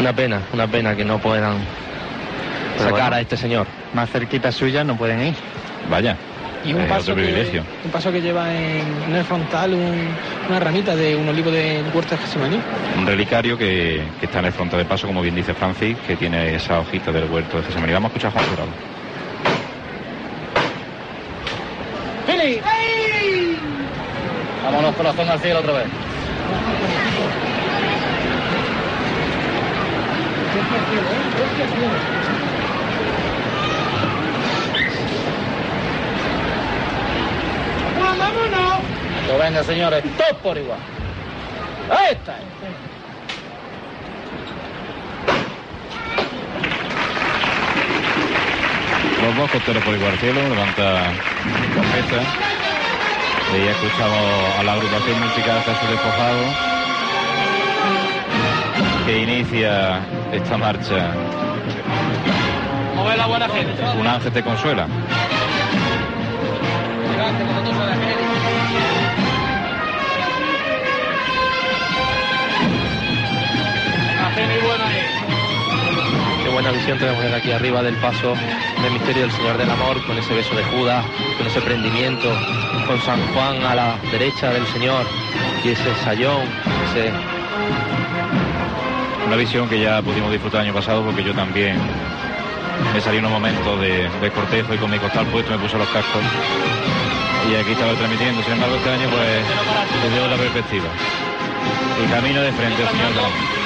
Una pena, una pena que no puedan sacar a este señor. Más cerquita suya no pueden ir. Vaya. Y un, paso que, privilegio. un paso que lleva en, en el frontal un- una ramita de un olivo del huerto de Getsemaní. Un relicario que, que está en el fronte de paso, como bien dice Francis, que tiene esa hojita del huerto de Getsemaní. Vamos a escuchar a Juan Jurado. Vámonos corazón al cielo otra vez. Pues venga, señores, todos por igual. Ahí está. Los dos costeros por igual cielo, levanta cabeza. Y ya escuchamos a la agrupación musical Jesús Despojado que inicia esta marcha. Mover la buena gente. Un ángel te consuela. Qué buena visión tenemos desde aquí arriba del paso del misterio del Señor del Amor, con ese beso de Judas, con ese prendimiento, con San Juan a la derecha del Señor y ese sayón, ese Una visión que ya pudimos disfrutar el año pasado porque yo también me salí unos momentos de, de cortejo y con mi costal puesto me puse los cascos y aquí estaba transmitiendo. Sin embargo, este año pues desde otra perspectiva. Y camino de frente señor del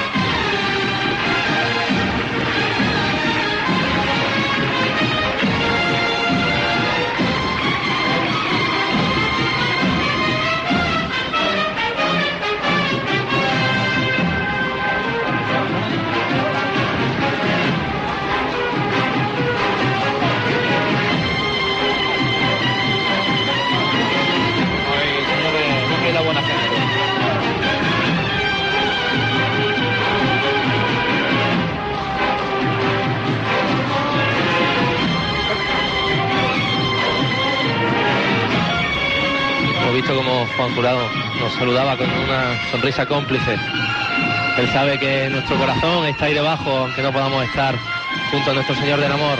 visto como Juan Jurado nos saludaba con una sonrisa cómplice. Él sabe que nuestro corazón está ahí debajo, aunque no podamos estar junto a nuestro Señor del Amor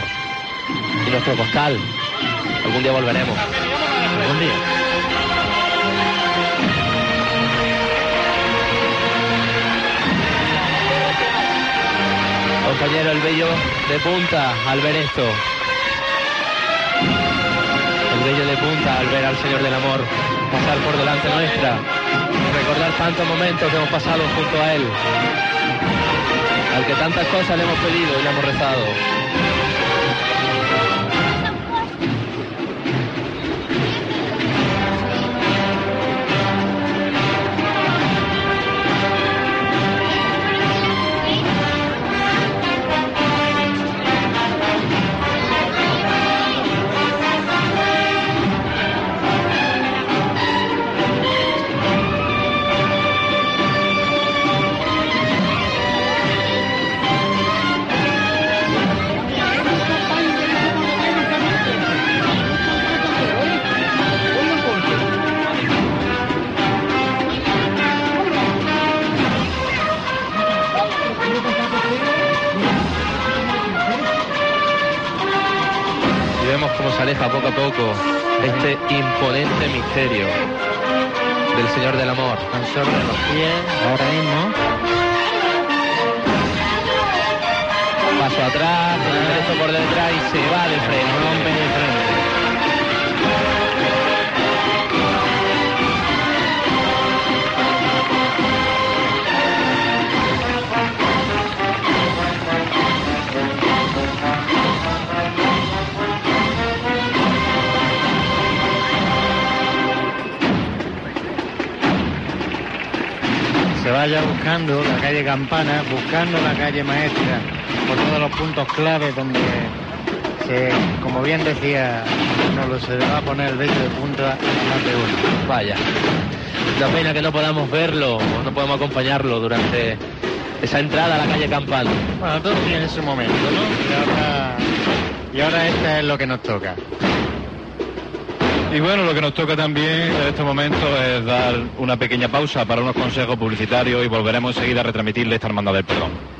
y nuestro costal. Algún día volveremos. Algún día. Compañero, el bello de punta al ver esto. El bello de punta al ver al Señor del Amor pasar por delante nuestra. Recordar tantos momentos que hemos pasado junto a Él. Al que tantas cosas le hemos pedido y le hemos rezado. Campana, buscando la calle Maestra, por todos los puntos claves donde, se, como bien decía, no lo se va a poner el beso de punta más de uno. Vaya. La pena que no podamos verlo, o no podemos acompañarlo durante esa entrada a la calle Campana. Bueno, todo tiene su momento, ¿no? Y ahora, y ahora este es lo que nos toca. Y bueno, lo que nos toca también en este momento es dar una pequeña pausa para unos consejos publicitarios y volveremos enseguida a retransmitirle esta hermandad del perdón.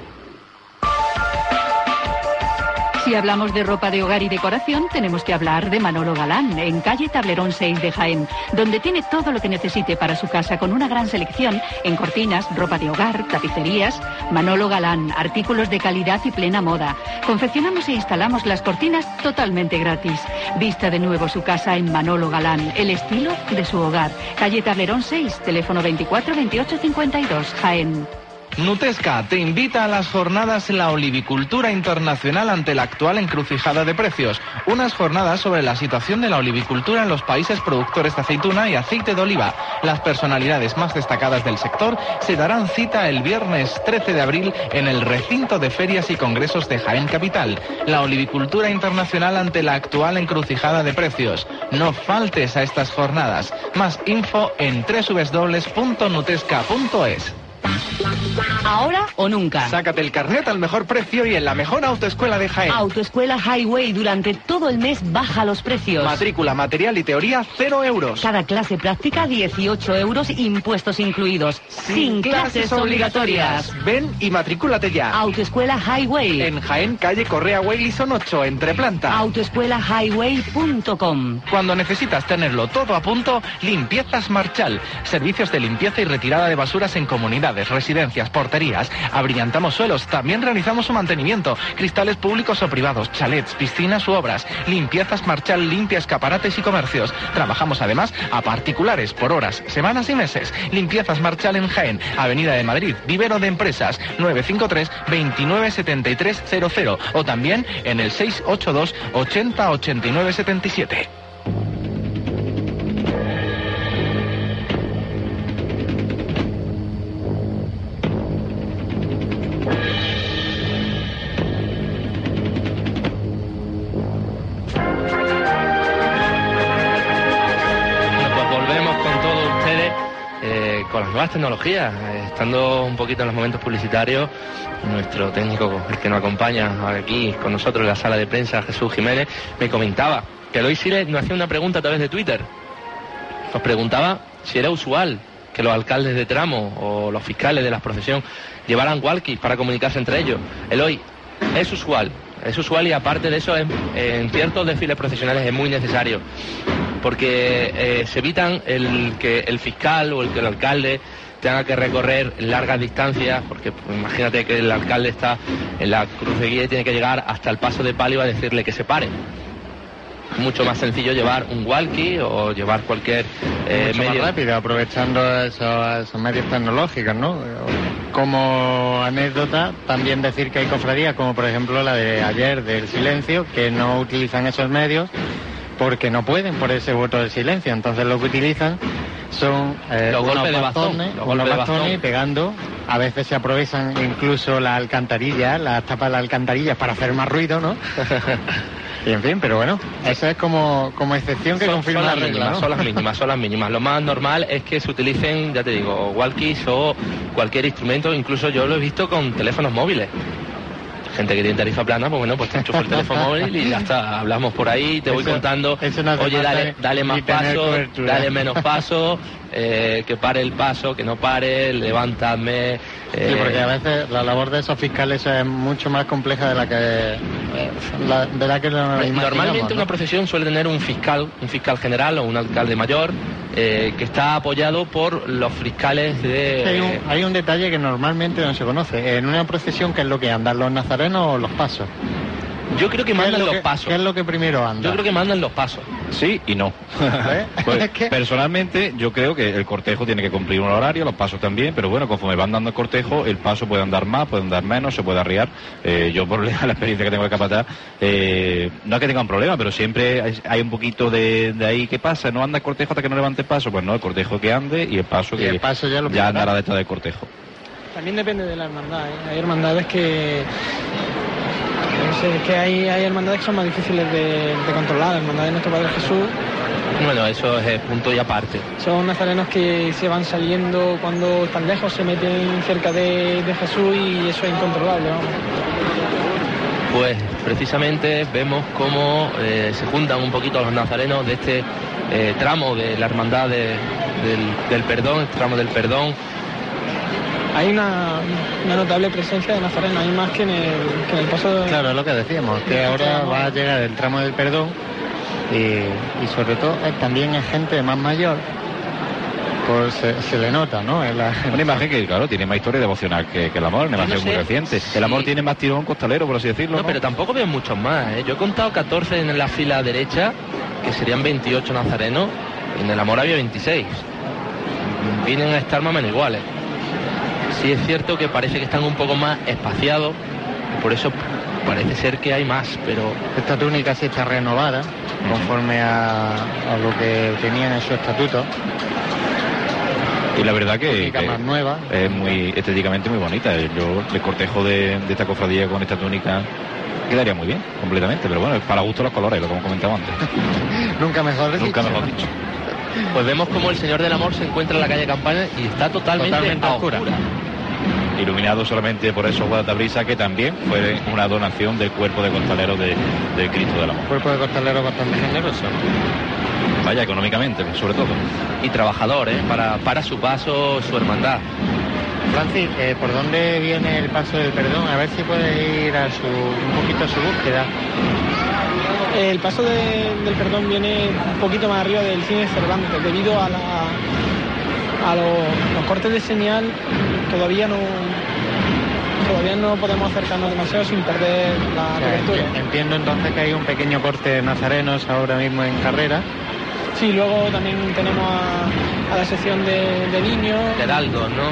Si hablamos de ropa de hogar y decoración, tenemos que hablar de Manolo Galán, en calle Tablerón 6 de Jaén, donde tiene todo lo que necesite para su casa con una gran selección en cortinas, ropa de hogar, tapicerías. Manolo Galán, artículos de calidad y plena moda. Confeccionamos e instalamos las cortinas totalmente gratis. Vista de nuevo su casa en Manolo Galán, el estilo de su hogar. Calle Tablerón 6, teléfono 24 28 52, Jaén. Nutesca te invita a las jornadas la olivicultura internacional ante la actual encrucijada de precios. Unas jornadas sobre la situación de la olivicultura en los países productores de aceituna y aceite de oliva. Las personalidades más destacadas del sector se darán cita el viernes 13 de abril en el recinto de ferias y congresos de Jaén Capital. La olivicultura internacional ante la actual encrucijada de precios. No faltes a estas jornadas. Más info en www.nutesca.es. Ahora o nunca. Sácate el carnet al mejor precio y en la mejor autoescuela de Jaén. Autoescuela Highway durante todo el mes baja los precios. Matrícula, material y teoría, cero euros. Cada clase práctica 18 euros, impuestos incluidos. Sin, clases, obligatorias. Ven y matrículate ya. Autoescuela Highway. En Jaén, calle Correa Waylison 8, entre planta. Autoescuelahighway.com. Cuando necesitas tenerlo todo a punto, Limpiezas Marchal. Servicios de limpieza y retirada de basuras en residencias, porterías. Abrillantamos suelos. También realizamos su mantenimiento. Cristales públicos o privados, chalets, piscinas u obras. Limpiezas Marchal limpia escaparates y comercios. Trabajamos además a particulares por horas, semanas y meses. Limpiezas Marchal en Jaén, Avenida de Madrid, Vivero de Empresas, 953 297300 o también en el 682 80 89 77. Nuevas tecnologías. Eh, estando un poquito en los momentos publicitarios, nuestro técnico, el que nos acompaña aquí con nosotros en la sala de prensa, Jesús Jiménez, me comentaba que Eloy Siles nos hacía una pregunta a través de Twitter. Nos preguntaba si era usual que los alcaldes de tramo o los fiscales de la procesión llevaran walkies para comunicarse entre ellos. Eloy, es usual, es usual y aparte de eso en, en ciertos desfiles procesionales es muy necesario porque eh, se evitan el que el fiscal o el que el alcalde tenga que recorrer largas distancias, porque pues, imagínate que el alcalde está en la cruz de guía y tiene que llegar hasta el paso de palio a decirle que se pare. Mucho más sencillo llevar un walkie o llevar cualquier eh, Mucho medio. más rápido, aprovechando esos, esos medios tecnológicos, ¿no? Como anécdota, también decir que hay cofradías, como por ejemplo la de ayer del silencio, que no utilizan esos medios porque no pueden por ese voto del silencio. Entonces lo que utilizan son eh, Los unos golpes de bastones, los unos golpes de bastones pegando. A veces se aprovechan incluso las alcantarillas, las tapas de las alcantarillas para hacer más ruido, ¿no? y en fin, pero bueno, eso es como, como excepción que Son, confirma son la las regla, mínimas, ¿no? son las mínimas, son las mínimas. Lo más normal es que se utilicen, ya te digo, walkies o cualquier instrumento, incluso yo lo he visto con teléfonos móviles. Gente que tiene tarifa plana, pues bueno, pues te enchufa el teléfono móvil y ya está, hablamos por ahí, te voy Eso- contando, eso no hace oye, dale, dale más tener paso, cobertura. dale menos paso, eh, que pare el paso, que no pare, levántame. Sí, eh, porque a veces la labor de esos fiscales es mucho más compleja de la que eh, la- de la que imaginamos, Normalmente ¿no? una procesión suele tener un fiscal, un fiscal general o un alcalde mayor eh, que está apoyado por los fiscales de... Hay un, hay un detalle que normalmente no se conoce. En una procesión, ¿qué es lo que andan los nazarenos o los pasos? Yo creo que ¿Qué es mandan lo los que- pasos. ¿Qué es lo que primero anda? Yo creo que mandan los pasos. Sí y no. ¿Eh? Pues, Es que- Personalmente, yo creo que el cortejo tiene que cumplir un horario, los pasos también, pero bueno, conforme van dando el cortejo, el paso puede andar más, puede andar menos, se puede arriar. Eh, yo, por la la experiencia que tengo de capataz, eh, no es que tenga un problema, pero siempre hay, un poquito de, de ahí, ¿qué pasa? ¿No anda el cortejo hasta que no levante el paso? Pues no, el cortejo que ande y el paso Y que el paso ya lo pillará. andará detrás del cortejo. También depende de la hermandad. ¿eh? Hay hermandades que. Es que hay, hay hermandades que son más difíciles de, de controlar. La hermandad de nuestro Padre Jesús Bueno, eso es eh, punto y aparte. son nazarenos que se van saliendo cuando están lejos, se meten cerca de, de Jesús y eso es incontrolable. Pues precisamente vemos cómo eh, se juntan un poquito los nazarenos de este eh, tramo de la hermandad de- del, del perdón, el tramo del perdón. Hay una, una notable presencia de Nazareno, hay más que en el, que en el paso de... Claro, es lo que decíamos, que ahora va a llegar el tramo del perdón y, y sobre todo eh, también es gente más mayor, pues se, se le nota, ¿no? En la- Una imagen que, claro, tiene más historia devocional que, que el amor, una no imagen muy reciente. El amor tiene más tirón costalero, por así decirlo. No, ¿no? pero tampoco veo muchos más. ¿eh? Yo he contado 14 en la fila derecha, que serían 28 nazarenos, y en el amor había 26. Vienen a estar más o menos iguales. Sí es cierto que parece que están un poco más espaciados, por eso parece ser que hay más, pero Esta túnica sí está renovada, conforme a, a lo que tenían en su estatuto. Y la verdad que, que más nueva. es muy estéticamente muy bonita. Yo el cortejo de, de esta cofradía con esta túnica quedaría muy bien, completamente. Pero bueno, es para gusto los colores, lo que hemos comentado antes. Nunca mejor dicho. Nunca mejor dicho. pues vemos como el Señor del Amor se encuentra en la calle Campana y está totalmente, Totalmente a oscura. Iluminado solamente por esos guardatabrisa que también fue una donación del cuerpo de costaleros de, de Cristo del Amor. Cuerpo de costalero bastante generoso. Vaya, económicamente, sobre todo. Y trabajador, ¿eh? para, para su paso, su hermandad. Francis, eh, ¿por dónde viene el paso del perdón? A ver si puedes ir a su, un poquito a su búsqueda. El paso de- del perdón viene un poquito más arriba del cine Cervantes, debido a, la, a los, los cortes de señal todavía no todavía no podemos acercarnos demasiado sin perder la O sea, cobertura. enti- entiendo entonces que hay un pequeño corte de nazarenos ahora mismo en carrera. Sí, luego también tenemos a, a la sección de, de niños. Heraldos, ¿no?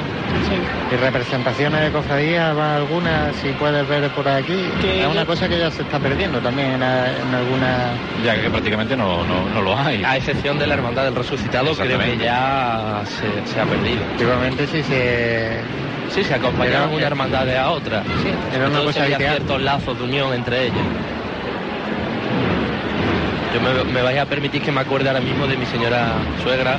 Sí. ¿Y representaciones de cofradía va alguna, si puedes ver por aquí? Que es una cosa que ya se está perdiendo también en, en alguna... Ya que prácticamente no, no, no lo hay. A excepción de la Hermandad del Resucitado, creo que ya se, se ha perdido. Antiguamente sí se... Sí, se acompañaban Era- una hermandad de a otra. Sí, Era una Entonces cosa había habitual. ciertos lazos de unión entre ellas. Yo me, me vais a permitir que me acuerde ahora mismo de mi señora suegra,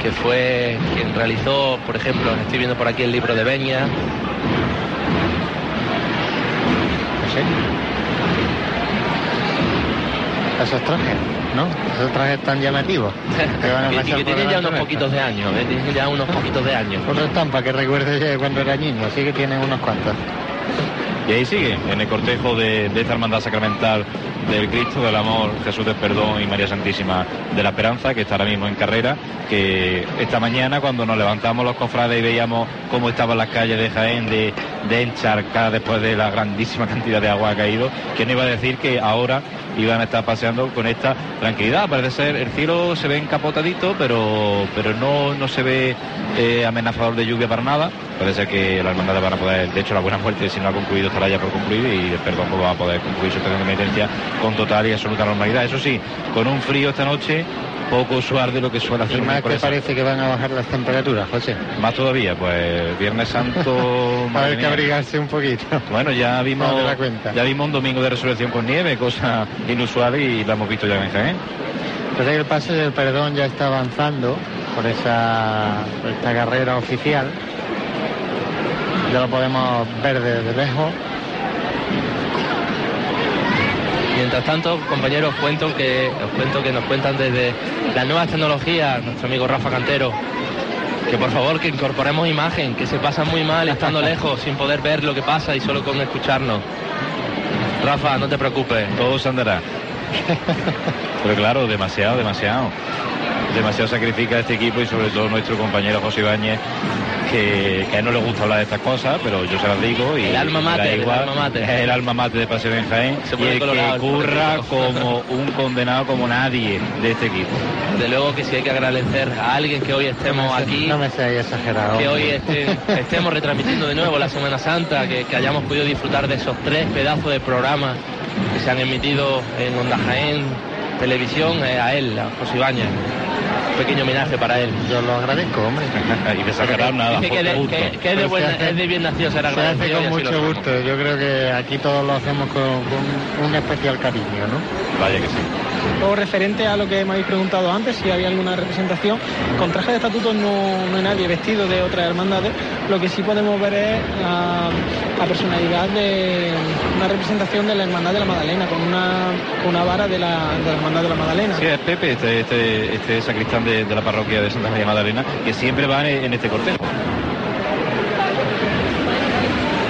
que fue quien realizó, por ejemplo, estoy viendo por aquí el libro de Beña, No sé. Esos trajes, ¿no? Esos trajes tan llamativos. que van a y que tiene ya delante unos poquitos de años, ¿eh? tiene ya unos poquitos de años. Otra estampa que recuerde de cuando era niño, así que tiene unos cuantos. Y ahí sigue, en el cortejo de, esta hermandad sacramental del Cristo del Amor, Jesús del Perdón y María Santísima de la Esperanza, que está ahora mismo en carrera, que esta mañana cuando nos levantamos los cofrades y veíamos cómo estaban las calles de Jaén de, de encharcar después de la grandísima cantidad de agua que ha caído, ¿quién iba a decir que ahora iban a estar paseando con esta tranquilidad? Parece ser, el cielo se ve encapotadito, pero, pero no, no se ve eh, amenazador de lluvia para nada. Parece que la hermandad van a poder, de hecho la buena muerte si no ha concluido estará ya por concluir y perdón pues, va a poder concluir su estación de penitencia con total y absoluta normalidad. Eso sí, con un frío esta noche poco usual de lo que suele hacer Y más que parece que van a bajar las temperaturas, José. Más todavía, pues Viernes Santo. Va a haber que abrigarse un poquito. Bueno, ya vimos, No das cuenta. ya vimos un domingo de resurrección con nieve, cosa inusual y la hemos visto ya en Jaén. Pues el paso del perdón ya está avanzando por esa por esta carrera oficial. Ya lo podemos ver desde lejos. Mientras tanto, compañeros, os cuento que, os cuento que nos cuentan desde las nuevas tecnologías, nuestro amigo Rafa Cantero, que por favor que incorporemos imagen, que se pasa muy mal estando lejos, sin poder ver lo que pasa y solo con escucharnos. Rafa, no te preocupes. Todo se andará. Pero claro, demasiado, demasiado. Demasiado sacrifica este equipo y sobre todo nuestro compañero José Ibáñez, que, que a él no le gusta hablar de estas cosas, pero yo se las digo y El alma da mater, el igual. alma mater. Es el alma mate de Paseo en Jaén Se y el colorado que el curra pobrecito. como un condenado como nadie de este equipo. De luego que sí hay que agradecer a alguien que hoy estemos no me, aquí, No me exagerado. que hoy este- estemos retransmitiendo de nuevo la Semana Santa, que, que hayamos podido disfrutar de esos tres pedazos de programas que se han emitido en Onda Jaén Televisión, eh, a él, a José Ibáñez. Pequeño homenaje para él. Yo lo agradezco, hombre. y de sacar nada, Dice que, de, gusto. que- que es, de buena- se hace- es de bien nacido ser Se hace agradecido con mucho gusto. Yo creo que aquí todos lo hacemos con, con un especial cariño, ¿no? Vaya que sí. Referente a lo que me habéis preguntado antes, si había alguna representación, con traje de estatuto no, no hay nadie vestido de otras hermandades. Lo que sí podemos ver es la, personalidad de una representación de la Hermandad de la Magdalena, con una, una vara de la, Hermandad de la Magdalena. Sí, es Pepe, este, este, este sacristán de, la parroquia de Santa María Magdalena, que siempre va en, en este cortejo.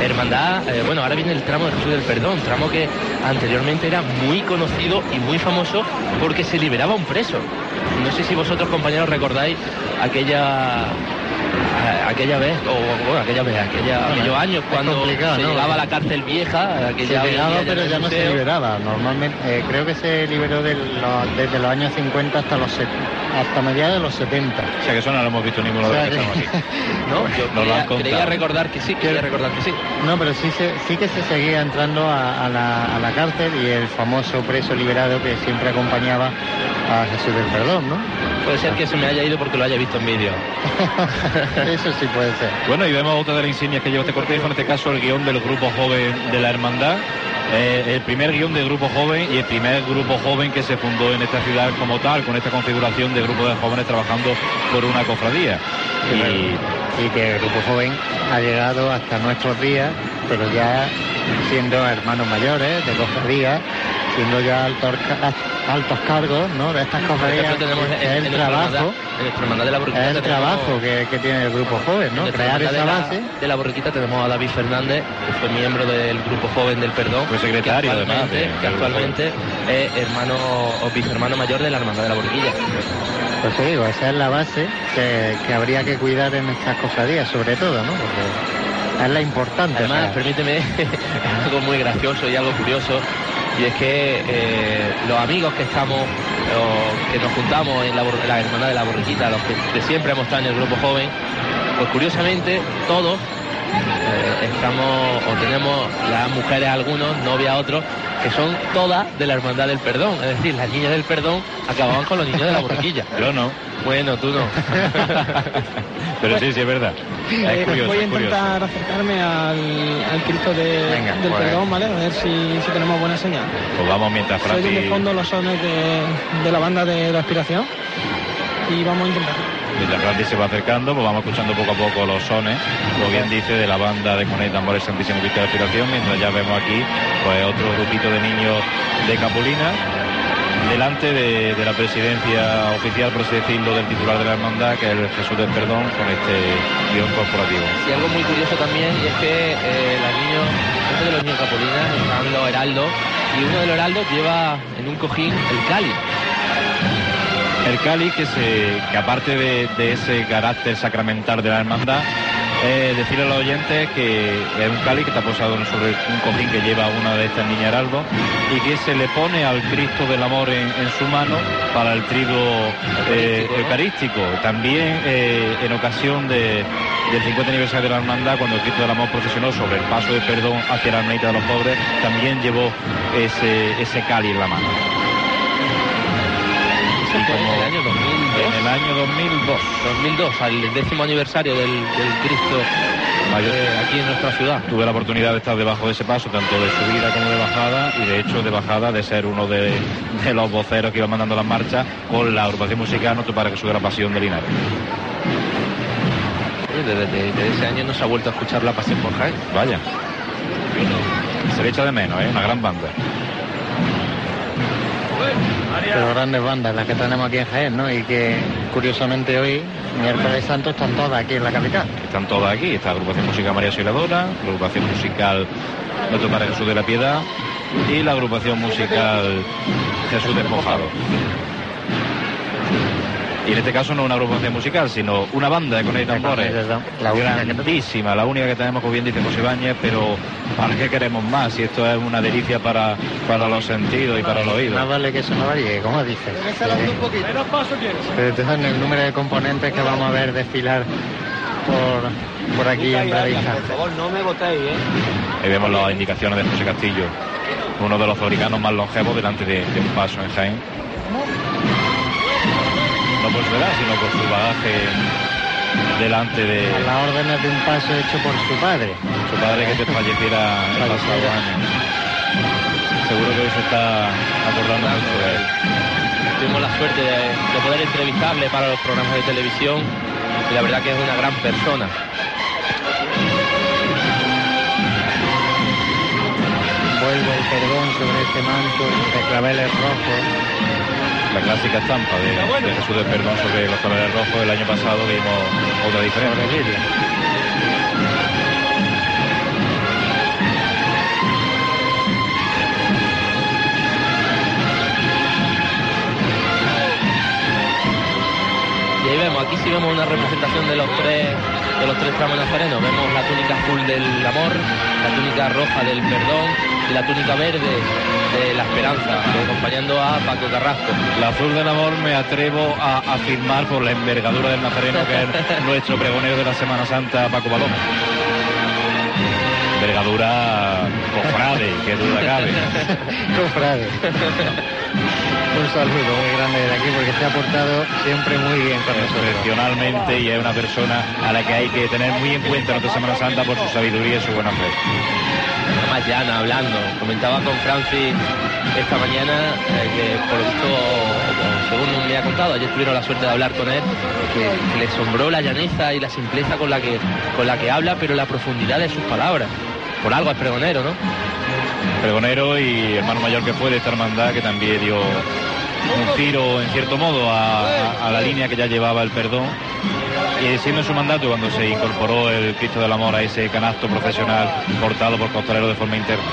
Hermandad, eh, bueno, ahora viene el tramo de Jesús del Perdón, tramo que anteriormente era muy conocido y muy famoso porque se liberaba un preso. No sé si vosotros compañeros recordáis aquella aquella vez, o bueno, aquella vez, aquella, aquellos años cuando se ¿no? llegaba a la cárcel vieja, Se aquella llegaba, avenida pero ya no se liberaba. Normalmente, eh, creo que se liberó de los- desde los años 50 hasta los set- hasta mediados de los 70. O sea que eso no lo hemos visto ninguno O de sea los que estamos aquí. No, yo lo han creía, creía contado. recordar que sí, quería recordar que sí. No, pero sí, se, sí que se seguía entrando a, a la, a la cárcel y el famoso preso liberado que siempre acompañaba a Jesús del Perdón, ¿no? Puede ser que se me haya ido porque lo haya visto en vídeo. Eso sí puede ser. Bueno, y vemos otra de las insignias que lleva este cortejo, en este caso el guion del grupo joven de la hermandad. Eh, el primer guion del grupo joven y el primer grupo joven que se fundó en esta ciudad como tal, con esta configuración de grupo de jóvenes trabajando por una cofradía. Y Y que el grupo joven ha llegado hasta nuestros días, pero ya siendo hermanos mayores de cofradías, siendo ya altos, altos cargos, ¿no? De estas cofradías, es el trabajo, de la Borriquita es el trabajo que, que tiene el grupo joven, en ¿no? Crear esa de la- base. De la Borriquita tenemos a David Fernández, que fue miembro del grupo joven del Perdón. Fue secretario, que además, de- que actualmente es hermano o vicehermano mayor de la hermandad de la Borriquilla. Pues te digo, esa es la base que, que habría que cuidar en estas cofradías, sobre todo, ¿no? Porque es la importante. Además, o sea, permíteme algo muy gracioso y algo curioso, y es que eh, los amigos que estamos, que nos juntamos en la, la hermandad de la borriquita, los que siempre hemos estado en el grupo joven, pues curiosamente todos eh, estamos o tenemos las mujeres algunos, novias otros, que son todas de la hermandad del perdón, es decir, las niñas del perdón acababan con los niños de la borriquilla. yo no. Bueno, tú no. Pero sí, sí, es verdad. Eh, Es curioso, voy a curioso. intentar acercarme al, al Cristo de- Venga, del pues. perdón, ¿vale? A ver si, si tenemos buena señal. Pues vamos mientras Se oyen de Francis, fondo los sones de, de la banda de, de aspiración y vamos a intentarlo. Mientras Francis se va acercando, pues vamos escuchando poco a poco los sones, como bien dice, de la banda de Conet Tambores Santísimo Cristo de Aspiración, mientras ya vemos aquí pues otro grupito de niños de Capulina, delante de, la presidencia oficial, por así decirlo, del titular de la hermandad, que es el Jesús del Perdón, con este guion corporativo. Y algo muy curioso también es que eh, los niños, dentro de los niños capolinas están los heraldos y uno de los heraldos lleva en un cojín el cáliz. El cáliz que, se, que aparte de, ese carácter sacramental de la hermandad, eh, decirle a los oyentes que es un cáliz que está posado sobre un cojín que lleva una de estas niñas heraldo y que se le pone al Cristo del Amor en, su mano para el trigo eh, Eucarístico. También eh, en ocasión de- del 50 aniversario de la hermandad, cuando el Cristo del Amor procesionó sobre el paso de perdón hacia la hermanita de los pobres, también llevó ese, ese cáliz en la mano. Como- en el año 2002. En el año 2002. 2002, al décimo aniversario del, del Cristo eh, aquí en nuestra ciudad. Tuve la oportunidad de estar debajo de ese paso, tanto de subida como de bajada, y de hecho de bajada de ser uno de, de los voceros que iba mandando las marchas con la agrupación musical Nuestro para que sube la pasión de Linares. Desde, desde- desde ese año no se ha vuelto a escuchar la pasión por Jaén. Vaya. Se le echa de menos, ¿eh? Una gran banda. Pero grandes bandas las que tenemos aquí en Jaén, ¿no? Y que curiosamente hoy, miércoles santo, están todas aquí en la capital. Están todas aquí. Está la agrupación musical María Soledora, la agrupación musical Nuestro Padre Jesús de la Piedad y la agrupación musical Jesús Despojado. Y en este caso no una agrupación musical, sino una banda de Coney Tambores. La única que grandísima, la única que tenemos, como bien dice José Ibáñez, pero ¿para qué queremos más? Si esto es una delicia para, para los sentidos y para los Más oídos. vale que eso no varíe, como dices. Pero entonces en el número de componentes que vamos a ver desfilar por, por aquí en Bravija. favor, no me votéis, ¿eh? Ahí vemos las indicaciones de José Castillo, uno de los fabricanos más longevos delante de, de un paso en Jaén. No por su edad, sino por su bagaje delante de A las órdenes de un paso hecho por su padre. su padre que falleciera el pasado año. Seguro que hoy se está acordando mucho de él. Tuvimos la suerte de, de poder entrevistarle para los programas de televisión y la verdad que es una gran persona. Vuelve el perdón sobre este manto de claveles rojos la clásica estampa de, de Jesús de Perdón sobre los colores rojos. El año pasado vimos otra diferencia. Y ahí vemos, aquí sí vemos una representación de los tres de los tres tramos nazarenos. Vemos la túnica azul del amor, la túnica roja del perdón y la túnica verde de la esperanza, acompañando a Paco Carrasco. La azul del amor me atrevo a afirmar por la envergadura del nazareno que es nuestro pregonero de la Semana Santa, Paco Paloma. Envergadura cofrade, que duda cabe. Cofrade. Un saludo muy grande de aquí porque se ha portado siempre muy bien con nosotros. Excepcionalmente y es una persona a la que hay que tener muy en cuenta en nuestra Semana Santa por su sabiduría y su buena fe. Llana hablando. Comentaba con Francis esta mañana eh, que por lo visto, o según me ha contado, ayer tuvieron la suerte de hablar con él, que, le asombró la llaneza y la simpleza con la que con la que habla, pero la profundidad de sus palabras. Por algo es pregonero, ¿no? Pregonero y hermano mayor que fue de esta hermandad que también dio un tiro en cierto modo a la línea que ya llevaba el perdón y siendo en su mandato cuando se incorporó el Cristo del Amor a ese canasto profesional portado por costalero de forma interna.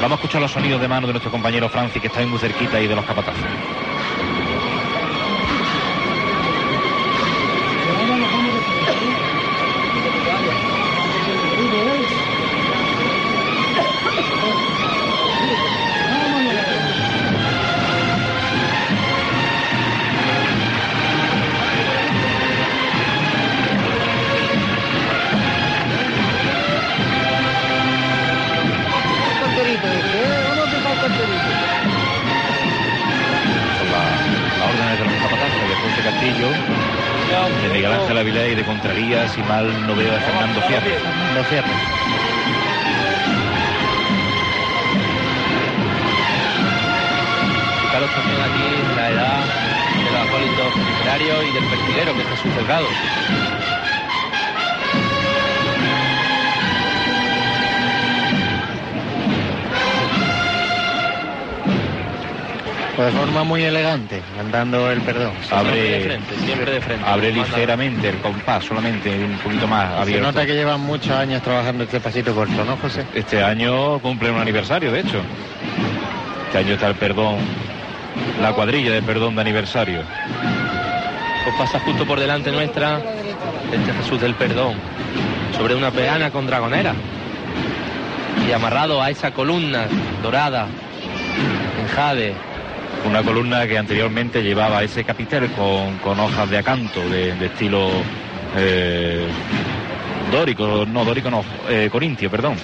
Vamos a escuchar los sonidos de mano de nuestro compañero Francis que está ahí muy cerquita y de los capatazos. De Miguel Ángel Avilés y de Contraría, si mal no veo de Fernando Fierro. Lo cierro. Fijaros también aquí la edad de los acólitos literarios y del pertiguero, que es Jesús de forma muy elegante, andando el perdón. Siempre de Abre, frente, siempre de frente. abre ligeramente el compás, solamente un poquito más Se abierto. nota que llevan muchos años trabajando este pasito corto, ¿no, José? Este año cumple un aniversario, de hecho. Este año está el perdón, la cuadrilla de perdón de aniversario. Pues pasa justo por delante nuestra este Jesús del Perdón, sobre una peana con dragonera. Y amarrado a esa columna dorada en jade, Una columna que anteriormente llevaba ese capitel con, con hojas de acanto de, estilo eh, dórico, no dórico no, eh, corintio, perdón.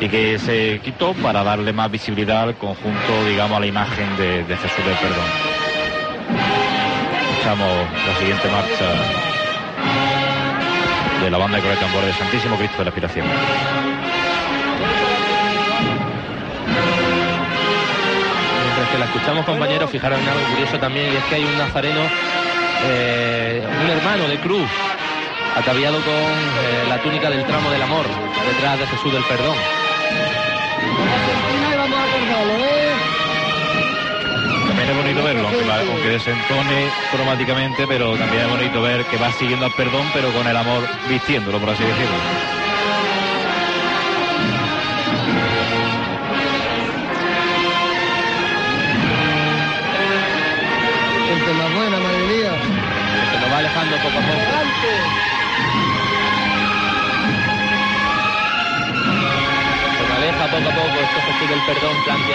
Y que se quitó para darle más visibilidad al conjunto, digamos, a la imagen de, de Jesús del Perdón. Escuchamos la siguiente marcha de la banda de Tambor de Santísimo Cristo de la Aspiración. La escuchamos, compañeros, fijaros en algo curioso también, y es que hay un nazareno, eh, un hermano de cruz, ataviado con eh, la túnica del tramo del amor, detrás de Jesús del Perdón. También es bonito verlo, aunque, va- aunque desentone cromáticamente, pero también es bonito ver que va siguiendo al perdón, pero con el amor vistiéndolo, por así decirlo.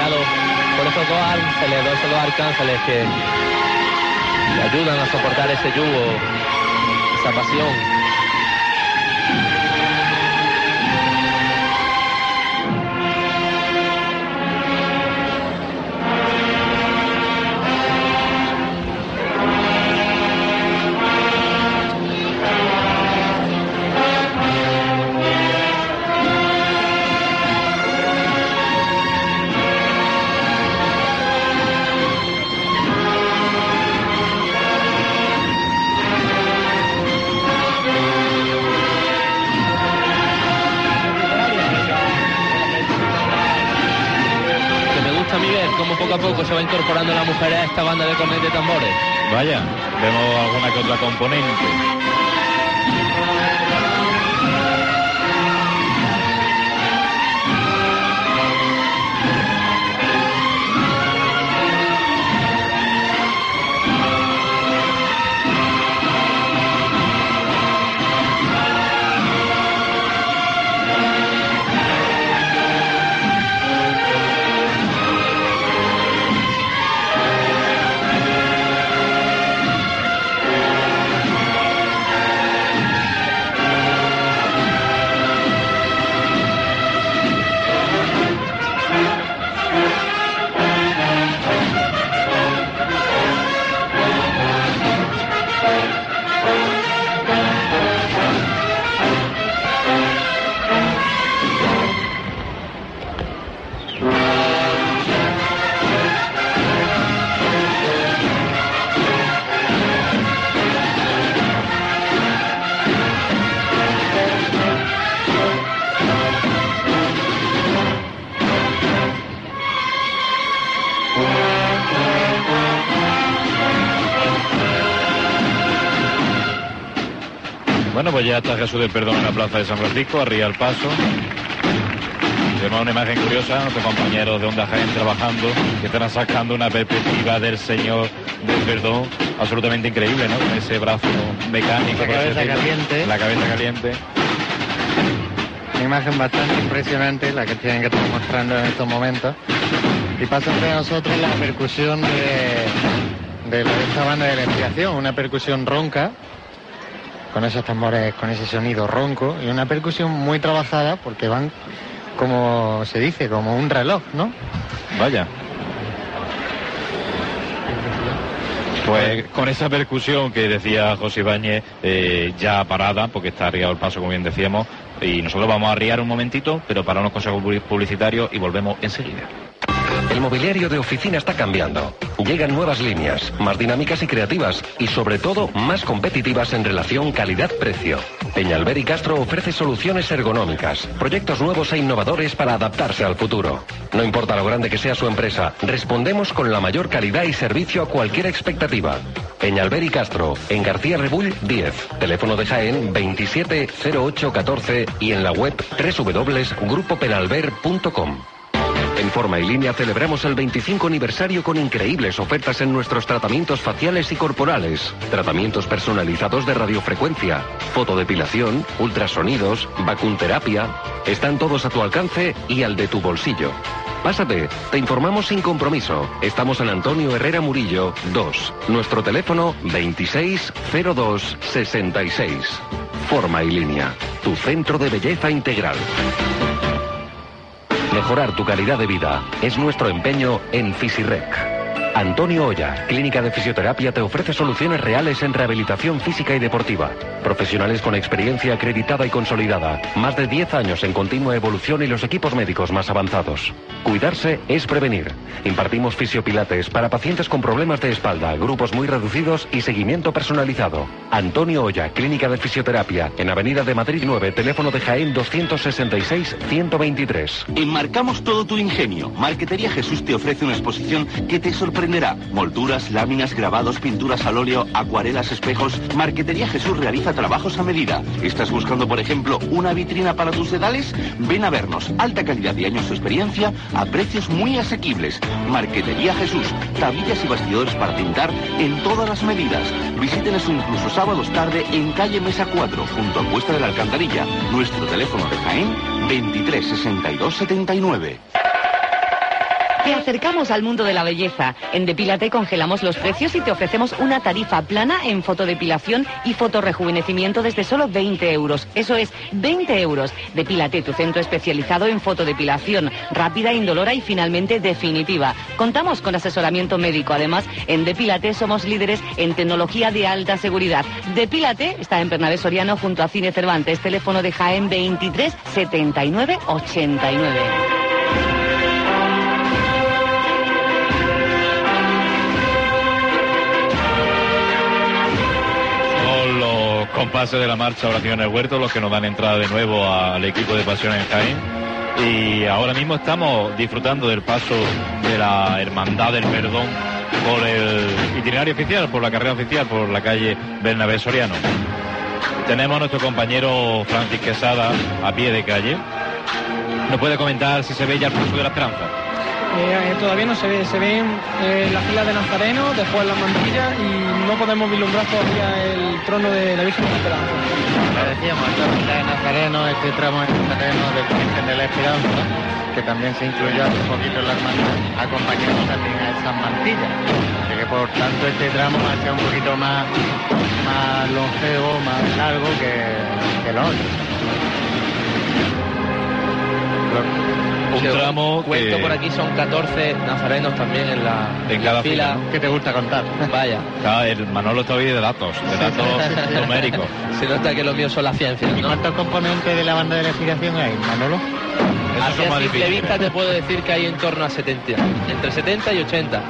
Planteado por esos dos ángeles, dos- esos dos arcángeles que le ayudan a soportar ese yugo, esa pasión. Poco a poco se va incorporando la mujer a esta banda de cornetas tambores. Vaya, vemos alguna que otra componente. Ya está Jesús del Perdón en la plaza de San Francisco, arriba al paso. Tenemos una imagen curiosa, nuestros compañeros de Onda Jaén trabajando, que están sacando una perspectiva del Señor del Perdón absolutamente increíble, ¿no? Con ese brazo mecánico. La cabeza decirlo. caliente. La cabeza caliente. Una imagen bastante impresionante la que tienen que estar mostrando en estos momentos. Y pasa entre nosotros la percusión de, de esta banda de la inspiración, una percusión ronca, con esos tambores, con ese sonido ronco, y una percusión muy trabajada porque van, como se dice, como un reloj, ¿no? Vaya. Pues con esa percusión que decía José Ibáñez, eh, ya parada, porque está arriado el paso, como bien decíamos, y nosotros vamos a arriar un momentito, pero para unos consejos publi- publicitarios y volvemos enseguida. El mobiliario de oficina está cambiando. Llegan nuevas líneas, más dinámicas y creativas, y sobre todo más competitivas en relación calidad-precio. Peñalver y Castro ofrece soluciones ergonómicas, proyectos nuevos e innovadores para adaptarse al futuro. No importa lo grande que sea su empresa, respondemos con la mayor calidad y servicio a cualquier expectativa. Peñalver y Castro, en García Rebull 10, teléfono de Jaén 270814 y en la web www.grupopenalver.com. En forma y línea celebramos el 25 aniversario con increíbles ofertas en nuestros tratamientos faciales y corporales, tratamientos personalizados de radiofrecuencia, fotodepilación, ultrasonidos, vacunterapia. Están todos a tu alcance y al de tu bolsillo. Pásate, te informamos sin compromiso. Estamos en Antonio Herrera Murillo 2. Nuestro teléfono 260266. Forma y línea, tu centro de belleza integral. Mejorar tu calidad de vida es nuestro empeño en Fisirec. Antonio Olla, Clínica de Fisioterapia, te ofrece soluciones reales en rehabilitación física y deportiva. Profesionales con experiencia acreditada y consolidada. Más de 10 años en continua evolución y los equipos médicos más avanzados. Cuidarse es prevenir. Impartimos fisiopilates para pacientes con problemas de espalda, grupos muy reducidos y seguimiento personalizado. Antonio Olla, Clínica de Fisioterapia, en Avenida de Madrid 9, teléfono de Jaén 266-123. Enmarcamos todo tu ingenio. Marquetería Jesús te ofrece una exposición que te sorprenderá. Molduras, láminas, grabados, pinturas al óleo, acuarelas, espejos. Marquetería Jesús realiza trabajos a medida. ¿Estás buscando, por ejemplo, una vitrina para tus sedales? Ven a vernos. Alta calidad y años de experiencia a precios muy asequibles. Marquetería Jesús. Tablillas y bastidores para pintar en todas las medidas. Visítenos incluso sábados tarde en calle Mesa 4, junto a Cuesta de la Alcantarilla. Nuestro teléfono de Jaén, 23 62 79. Te acercamos al mundo de la belleza. En Depílate congelamos los precios y te ofrecemos una tarifa plana en fotodepilación y fotorrejuvenecimiento desde solo 20 euros. Eso es, 20 euros. Depílate, tu centro especializado en fotodepilación, rápida, indolora y finalmente definitiva. Contamos con asesoramiento médico. Además, en Depílate somos líderes en tecnología de alta seguridad. Depílate está en Bernabé Soriano junto a Cine Cervantes. Teléfono de Jaén 23 79 89. Los compases de la marcha Oración el Huerto los que nos dan entrada de nuevo al equipo de Pasión en Jaén. Y ahora mismo estamos disfrutando del paso de la Hermandad del Perdón por el itinerario oficial, por la carrera oficial, por la calle Bernabé Soriano. Tenemos a nuestro compañero Francis Quesada a pie de calle. ¿Nos puede comentar si se ve ya el paso de la esperanza? Eh, todavía no se ve, se ven eh, la fila de Nazareno, después las mantillas y no podemos vislumbrar todavía el trono de la Virgen de la Esperanza. Decíamos, esta fila de Nazareno, este tramo de Nazareno del Virgen de la Esperanza, que también se incluyó hace un poquito en la hermandad, acompañando también a esas mantillas. Así que por tanto este tramo va a ser un poquito más, más longevo, más largo que, que los otros. Un tramo Cuento que- por aquí son 14 nazarenos también en la, En cada fila, ¿Qué te gusta contar? Vaya. Claro, el Manolo está hoy de datos, de datos numéricos. Se nota que lo mío son las ciencias, ¿Y ¿no? cuántos componentes de la banda de la inspiración hay, Manolo? Así a simple vista te puedo decir que hay en torno a 70, entre 70 y 80.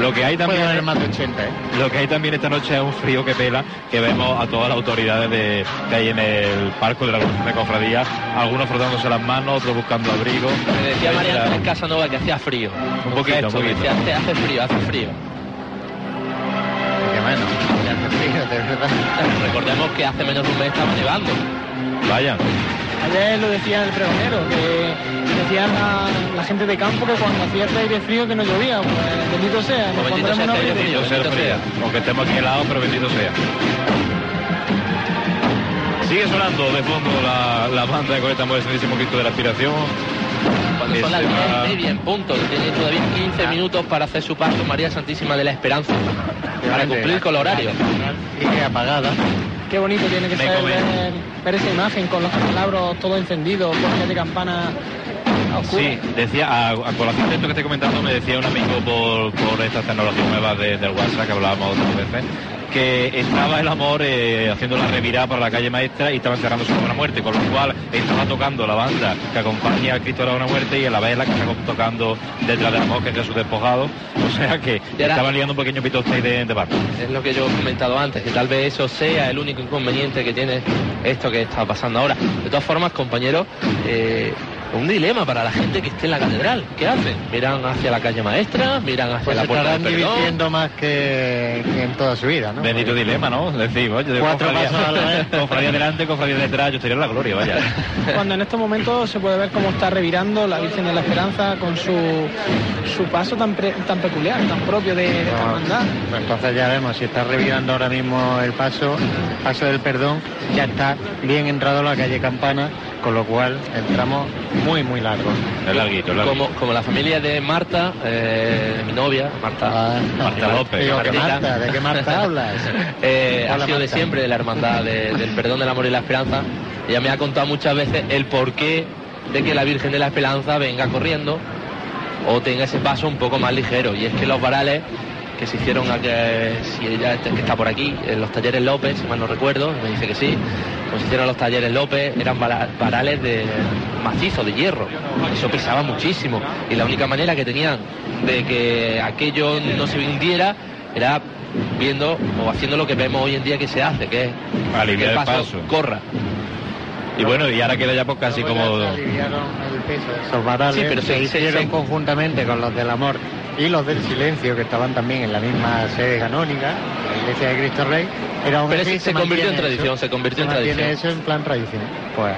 Lo que hay Puede también haber más de 80, ¿eh? Lo que hay también esta noche es un frío que pela, que vemos a todas las autoridades de, que hay en el parco de la de Cofradía, algunos frotándose las manos, otros buscando abrigo. Me decía María. Ángeles Casanova que hacía frío. Un poquito, un poquito. decía, hace, hace frío, hace frío. Que bueno, hace frío. verdad. Recordemos que hace menos de un mes estaba nevando. Vaya. Ayer lo decía el pregonero, que decía la, la gente de campo que cuando hacía este aire frío que no llovía. Pues bendito sea, nos bendito pondremos sea una este. Bendito sea el bendito frío. Aunque estemos aquí helados, pero bendito sea. Sigue sonando de fondo la, la banda con este modestísimo Cristo de la Aspiración. Cuando son las Ese 10 va- y media en punto, tiene todavía 15 minutos para hacer su paso María Santísima de la Esperanza, para cumplir con el horario. Sigue apagada. Qué bonito tiene que Me ser ver, ver esa imagen con los candelabros todo encendidos, con de campana. Sí, decía, a, a colación de esto que estoy comentando, me decía un amigo por, por estas tecnologías nuevas de- del WhatsApp que hablábamos otras veces, que estaba el amor eh, haciendo la revirada para la calle maestra y estaba encerrando su buena muerte, con lo cual estaba tocando la banda que acompaña a Cristo de la buena muerte y a la vez la que está tocando detrás del amor que es Jesús despojado. O sea que estaban liando un pequeño pitote de, de barco. Es lo que yo he comentado antes, que tal vez eso sea el único inconveniente que tiene esto que está pasando ahora. De todas formas, compañeros, eh, un dilema para la gente que esté en la catedral. ¿Qué hacen? ¿Miran hacia la calle maestra? ¿Miran hacia Pues la puerta del estarán perdón? divirtiendo más que, que en toda su vida, ¿no? Bendito dilema, ¿no? Decir, oye, Cuatro cofradía- pasos a la vez. Cofradía delante, cofradía detrás, yo estaría en la gloria, vaya. Cuando en estos momentos se puede ver cómo está revirando la Virgen de la Esperanza con su, su paso tan, pre- tan peculiar, tan propio de, de esta No, hermandad. pues entonces ya vemos, si está revirando ahora mismo el paso, paso del perdón, ya está bien entrado a la calle Campana, con lo cual entramos muy, muy largo. Es larguito, es larguito. Como, como la familia de Marta, eh, mi novia, Marta, Ah, Marta López. Digo, ¿qué Martita. Marta? ¿De qué Marta hablas? eh, ha sido de siempre de la hermandad de- del perdón, del amor y la esperanza. Ella me ha contado muchas veces el porqué de que la Virgen de la Esperanza venga corriendo o tenga ese paso un poco más ligero. Y es que los varales que se hicieron, a que, si ella está- que está por aquí, en los talleres López, si mal no recuerdo, me dice que sí, pues se hicieron los talleres López, eran vara- varales de macizo, de hierro. Eso pesaba muchísimo. Y la única manera que tenían de que aquello no se hundiera era viendo o haciendo lo que vemos hoy en día que se hace, que es que Aliviar el paso, paso. corra. Y bueno, y ahora queda ya pues casi como... aliviaron el peso de esos varales, Sí, pero se, se- se- hicieron se- conjuntamente con los del amor y los del silencio, que estaban también en la misma sede canónica, la iglesia de Cristo Rey. Era aún Pero se- se convirtió en tradición, eso, se convirtió en tradición. eso en plan tradición. Pues,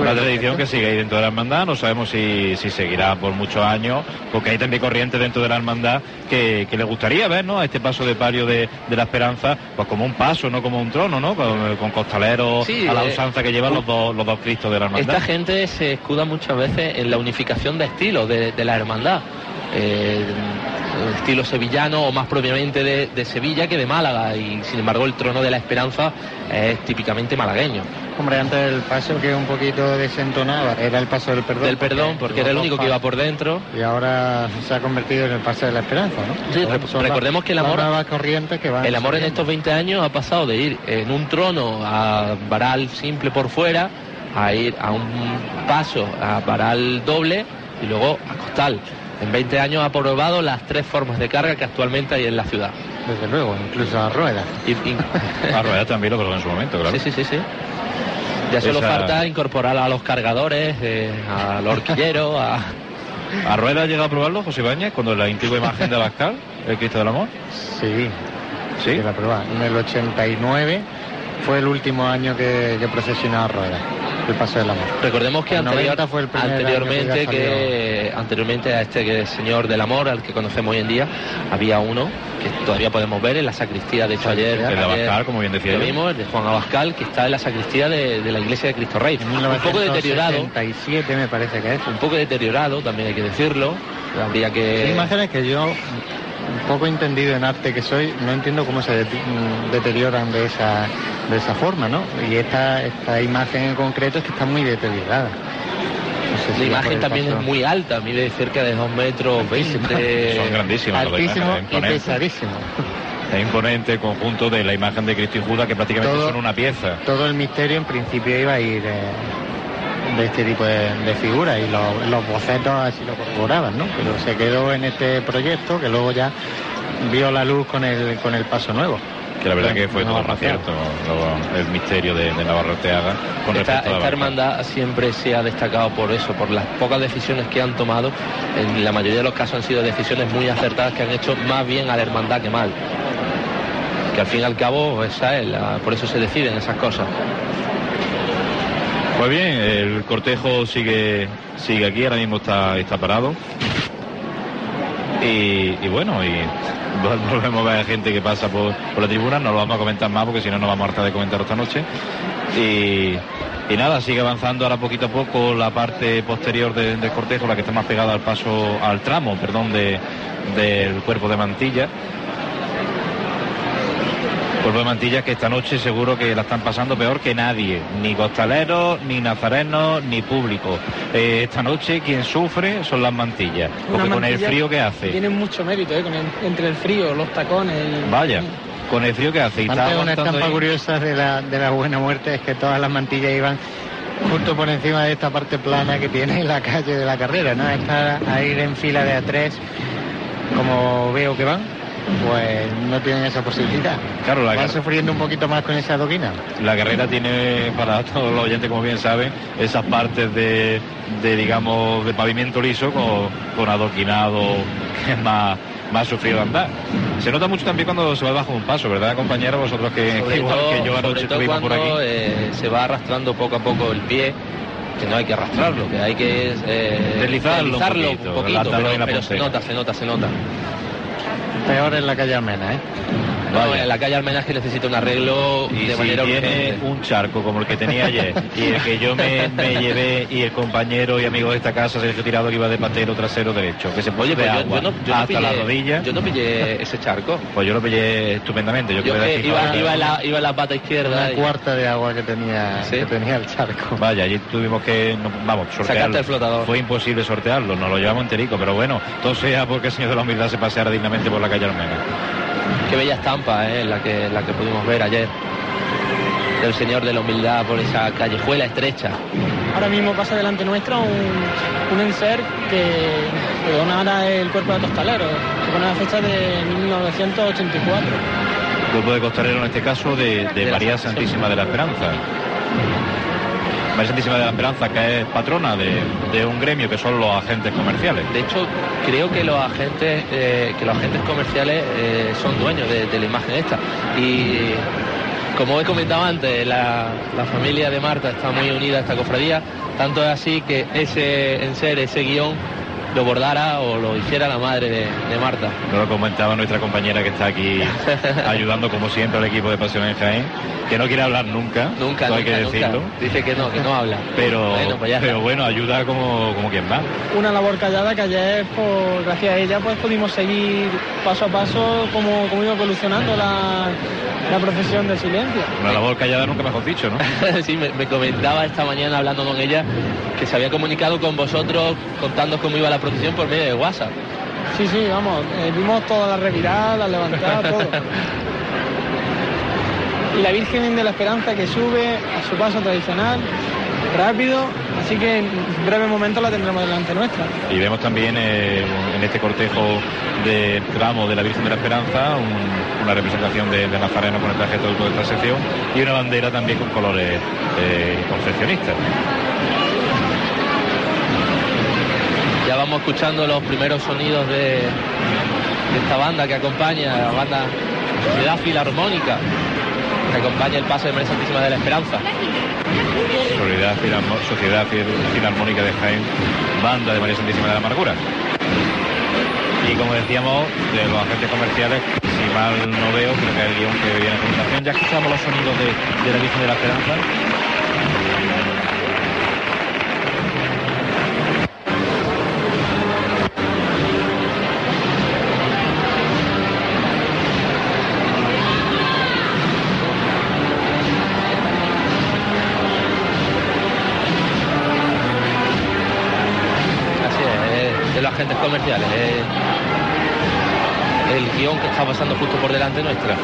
Una tradición que sigue ahí dentro de la hermandad, no sabemos si, si seguirá por muchos años, porque hay también corrientes dentro de la hermandad que, que le gustaría ver, ¿no? A este paso de palio de, de la esperanza, pues como un paso, no como un trono, ¿no? Con, con costaleros Sí, a la eh, usanza que llevan los dos, los dos Cristos de la hermandad. Esta gente se escuda muchas veces en la unificación de estilos de, de la hermandad. Eh, estilo sevillano o más propiamente de, de Sevilla que de Málaga y sin embargo el trono de la esperanza es típicamente malagueño. Hombre, antes el paso que un poquito desentonaba era el paso del perdón. Del perdón, porque era el único que iba por dentro. Y ahora se ha convertido en el paso de la esperanza, ¿no? Sí, recordemos que el amor- corrientes que van El amor en estos 20 años ha pasado de ir en un trono a varal simple por fuera a ir a un paso a varal doble y luego a costal. En 20 años ha probado las tres formas de carga que actualmente hay en la ciudad. Desde luego, incluso a ruedas. Y- y- A Rueda también lo probó en su momento, claro. Sí, sí, sí, sí. Ya solo Esa- falta incorporar a los cargadores, eh, a los horquilleros, a... ¿A Rueda ha llegado a probarlo José Ibáñez cuando la antigua imagen de Abascal, el Cristo del Amor? Sí, Sí. la prueba. En el 89 fue el último año que, que procesionó a ruedas, el paso del amor. Recordemos que El anterior- 90 fue el primer año anteriormente que anteriormente a este que señor del amor al que conocemos hoy en día había uno que todavía podemos ver en la sacristía. De hecho ayer, El de Abascal, como bien decía lo vimos el de Juan Abascal que está en la sacristía de, de la iglesia de Cristo Rey. Un poco deteriorado. 1977 me parece que es. un poco deteriorado también hay que decirlo. Habría que Son imágenes que yo, poco entendido en arte que soy, no entiendo cómo se mm, deterioran de esa, de esa forma, ¿no? Y esta, esta imagen en concreto es que está muy deteriorada. No sé si la imagen también paso- es muy alta mide cerca de 2 metros 20 Son grandísimas las dos Altísimo imágenes, y imponentes. pesadísimo. Es imponente el conjunto de la imagen de Cristo y Judas que prácticamente Todo- son una pieza. Todo el misterio en principio iba a ir eh, de este tipo de, de figuras y los, los bocetos así lo corroboraban, ¿no? Pero se quedó en este proyecto que luego ya vio la luz con el, con el paso nuevo. Que la verdad que fue todo un acierto el misterio de, de Navarro Orteaga con Esta, respecto a esta hermandad siempre se ha destacado por eso, por las pocas decisiones que han tomado. En la mayoría de los casos han sido decisiones muy acertadas que han hecho más bien a la hermandad que mal. que al fin y al cabo esa es la- por eso se deciden esas cosas. Pues bien, el cortejo sigue sigue aquí, ahora mismo está, está parado. Y, bueno, y vol- volvemos a ver gente que pasa por, por la tribuna, no lo vamos a comentar más porque si no nos vamos a hartar de comentarlo esta noche. Y, y nada, sigue avanzando ahora poquito a poco la parte posterior de- del cortejo, la que está más pegada al paso, al tramo, perdón, de, del cuerpo de mantilla. Cuerpo de mantilla que esta noche seguro que la están pasando peor que nadie, ni costaleros, ni nazarenos, ni público. Eh, esta noche quien sufre son las mantillas, porque con el frío que hace, Tiene mucho mérito, ¿eh? Con el- entre el frío, los tacones. y- vaya, con el frío que hace. y está una estampa ahí. curiosa de la, de la buena muerte es que todas las mantillas iban justo por encima de esta parte plana que tiene la calle de la carrera, ¿no? Estar a ir en fila de a tres, como veo que van, pues no tienen esa posibilidad. Claro, la van sufriendo un poquito más con esa adoquina. La carrera tiene, para todos los oyentes, como bien saben, esas partes de, de, digamos, de pavimento liso con, con adoquinado que es más, más sufrido andar. Se nota mucho también cuando se va bajo un paso, ¿verdad, compañero? Vosotros que, Sobre igual todo, que yo anoche estuvimos por aquí. eh, se va arrastrando poco a poco el pie, que no hay que arrastrarlo, que hay que eh, Deslizarlo un deslizarlo poquito, un poquito, pero, en la pero se nota, se nota, se nota. Peor en la calle Almena, ¿eh? No, en la calle Almenas que necesita un arreglo Y de si manera tiene urgente. un charco como el que tenía ayer y el que yo me, me llevé y el compañero y amigo de esta casa Sergio Tirado que iba de patero trasero derecho, que se puso Oye, de pues yo, agua yo no, yo no hasta pillé, la rodilla. yo no pillé ese charco. Pues yo lo pillé estupendamente. Yo, que iba, iba, en la, iba en la pata izquierda. Una y- cuarta de agua que tenía, ¿Sí? que tenía el charco. Vaya, allí tuvimos que, vamos, sortearlo. El flotador. Fue imposible sortearlo, nos lo llevamos enterico, pero bueno, todo sea porque el señor de la humildad se paseara dignamente por la calle Armena. Qué bella estampa, eh, la, que, la que pudimos ver ayer. Del Señor de la Humildad por esa callejuela estrecha. Ahora mismo pasa delante nuestra un, un enser que, que donara el cuerpo de costalero, que pone la fecha de 1984. Cuerpo de costalero en este caso de, María Santísima. Santísima de la Esperanza. María Santísima de la Esperanza, que es patrona de, un gremio que son los agentes comerciales. De hecho, creo que los agentes, eh, que los agentes comerciales eh, son dueños de, de la imagen esta. Y como he comentado antes, la, la familia de Marta está muy unida a esta cofradía, tanto es así que ese en ser ese guion lo bordara o lo hiciera la madre de, de Marta. Nos lo comentaba nuestra compañera que está aquí ayudando como siempre al equipo de Pasión en Jaén, que no quiere hablar nunca, Nunca, nunca, hay que nunca. decirlo. Dice que no, que no habla. Pero Bueno, pues ya pero bueno, ayuda como, como quien va. Una labor callada que ayer, por, gracias a ella, pues pudimos seguir paso a paso cómo, cómo iba evolucionando la, la profesión del silencio. Una labor callada nunca mejor dicho, ¿no? sí, me, me comentaba esta mañana hablando con ella que se había comunicado con vosotros contando cómo iba la procesión por medio de WhatsApp. Sí, sí, vamos, eh, vimos todas las reviradas, las levantadas, todo. Y la Virgen de la Esperanza que sube a su paso tradicional, rápido, así que en breve momento la tendremos delante nuestra. Y vemos también eh, en este cortejo de tramo de la Virgen de la Esperanza un- una representación de, de Nazareno con el traje de de esta sección y una bandera también con colores eh, concepcionistas. Ya vamos escuchando los primeros sonidos de, de esta banda que acompaña, la banda Sociedad Filarmónica, que acompaña el paso de María Santísima de la Esperanza. Sociedad, Sociedad Fil- Filarmónica de Jaén, banda de María Santísima de la Amargura. Y como decíamos, de los agentes comerciales, si mal no veo, creo que es el guion que viene a continuación. Ya escuchamos los sonidos de, de la Virgen de la Esperanza. Así es, es de los agentes comerciales. es el guion que está pasando justo por delante nuestra.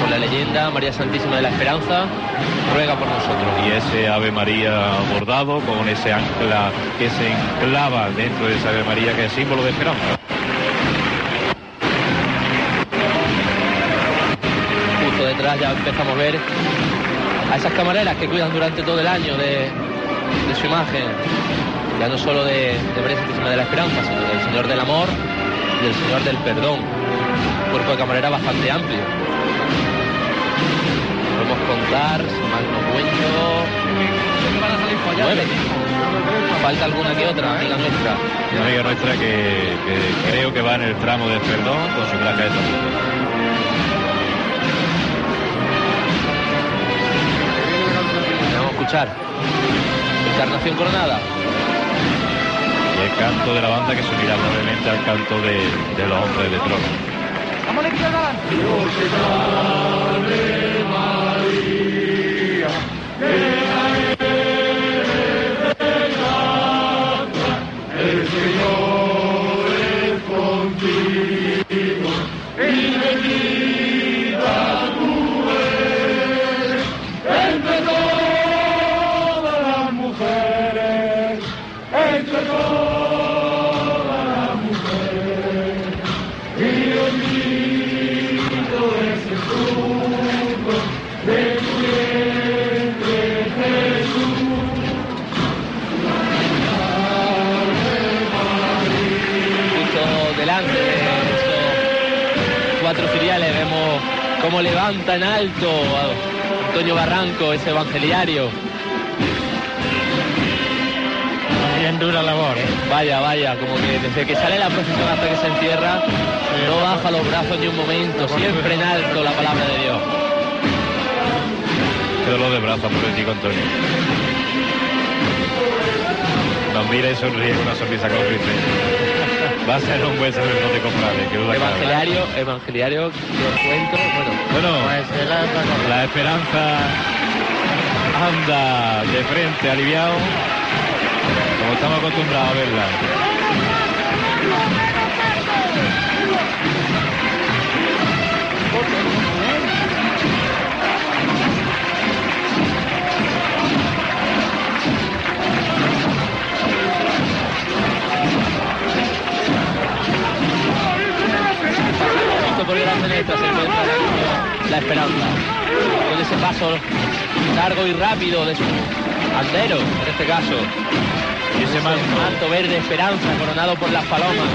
Con la leyenda María Santísima de la Esperanza ruega por nosotros. Y ese Ave María bordado con ese ancla que se enclava dentro de esa Ave María que es símbolo de esperanza. Justo detrás ya empezamos a ver a esas camareras que cuidan durante todo el año de, de su imagen, ya no solo de, de de la Esperanza, sino del Señor del Amor y del Señor del Perdón. cuerpo de camarera bastante amplio. Podemos contar, si mal no cuento, nueve. Falta alguna que otra, amiga nuestra. Una amiga nuestra que, que creo que va en el tramo del perdón con su traje de a escuchar. Encarnación coronada. El canto de la banda que se unirá probablemente al canto de, de los hombres de trono. Vamos. Cómo levanta en alto a Antonio Barranco, ese evangeliario. Bien dura labor, ¿eh? Vaya, vaya, como que desde que sale la procesión hasta que se encierra, no baja los brazos ni un momento, siempre en alto la palabra de Dios. Qué dolor de brazo político, Antonio. Nos mira y sonríe con una sonrisa cómplice. Va a ser un buen sacerdote comprable, que duda cabe. Evangeliario, evangeliario, que cuento, bueno, Bueno, la esperanza anda de frente, aliviado, como estamos acostumbrados a verla. Por delante nuestra se encuentra ahora mismo la esperanza. Con ese paso largo y rápido de su andero, en este caso. Y ese manto. manto verde esperanza coronado por las palomas.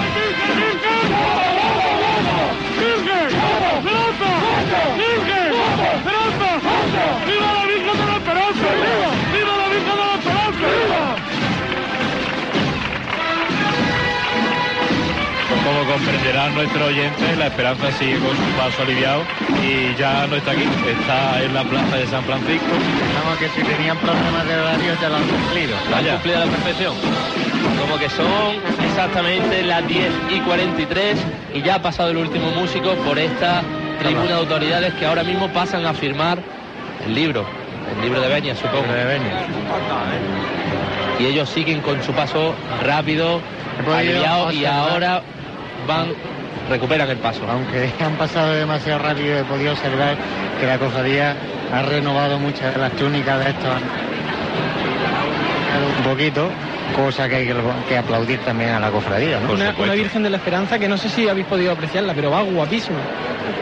¡Viva la Virgen de la Esperanza! ¡Viva! Como comprenderán nuestros oyentes, la esperanza sigue con su paso aliviado y ya no está aquí, está en la plaza de San Francisco. Pensamos que si tenían problemas de horario ya lo han cumplido. La han cumplido a la perfección. Como que son exactamente las 10 y 43 y ya ha pasado el último músico por esta tribuna de autoridades que ahora mismo pasan a firmar el libro, el libro de Benia, supongo. Y ellos siguen con su paso rápido, aliviado y ahora van, recuperan el paso. Aunque han pasado demasiado rápido, he podido observar que la cofradía ha renovado muchas de las túnicas de estos. Un poquito, cosa que hay que, que aplaudir también a la cofradía, ¿no? Una, una Virgen de la Esperanza que no sé si habéis podido apreciarla, pero va guapísima.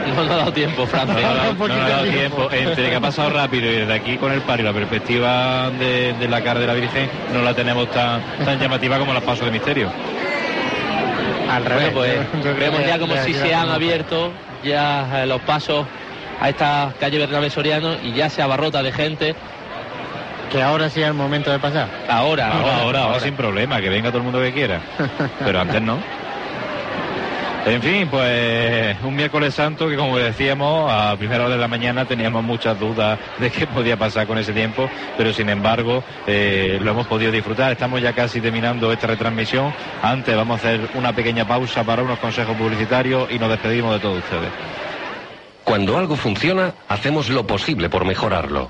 No nos ha dado tiempo, Francia. No, no, no, no ha dado tiempo. Entre que ha pasado rápido y desde aquí con el par y la perspectiva de, de la cara de la Virgen no la tenemos tan, tan llamativa como los pasos de misterio. Al Bueno, revés. pues yo creo vemos ya como si se han abierto ya eh, los pasos a esta calle Bernabé Soriano y ya se abarrota de gente. Que ahora sí es el momento de pasar. Ahora, Ahora, ahora, ahora sin problema, que venga todo el mundo que quiera. Pero antes no. En fin, pues un miércoles santo que como decíamos, a primera hora de la mañana teníamos muchas dudas de qué podía pasar con ese tiempo, pero sin embargo eh, lo hemos podido disfrutar. Estamos ya casi terminando esta retransmisión. Antes vamos a hacer una pequeña pausa para unos consejos publicitarios y nos despedimos de todos ustedes. Cuando algo funciona, hacemos lo posible por mejorarlo.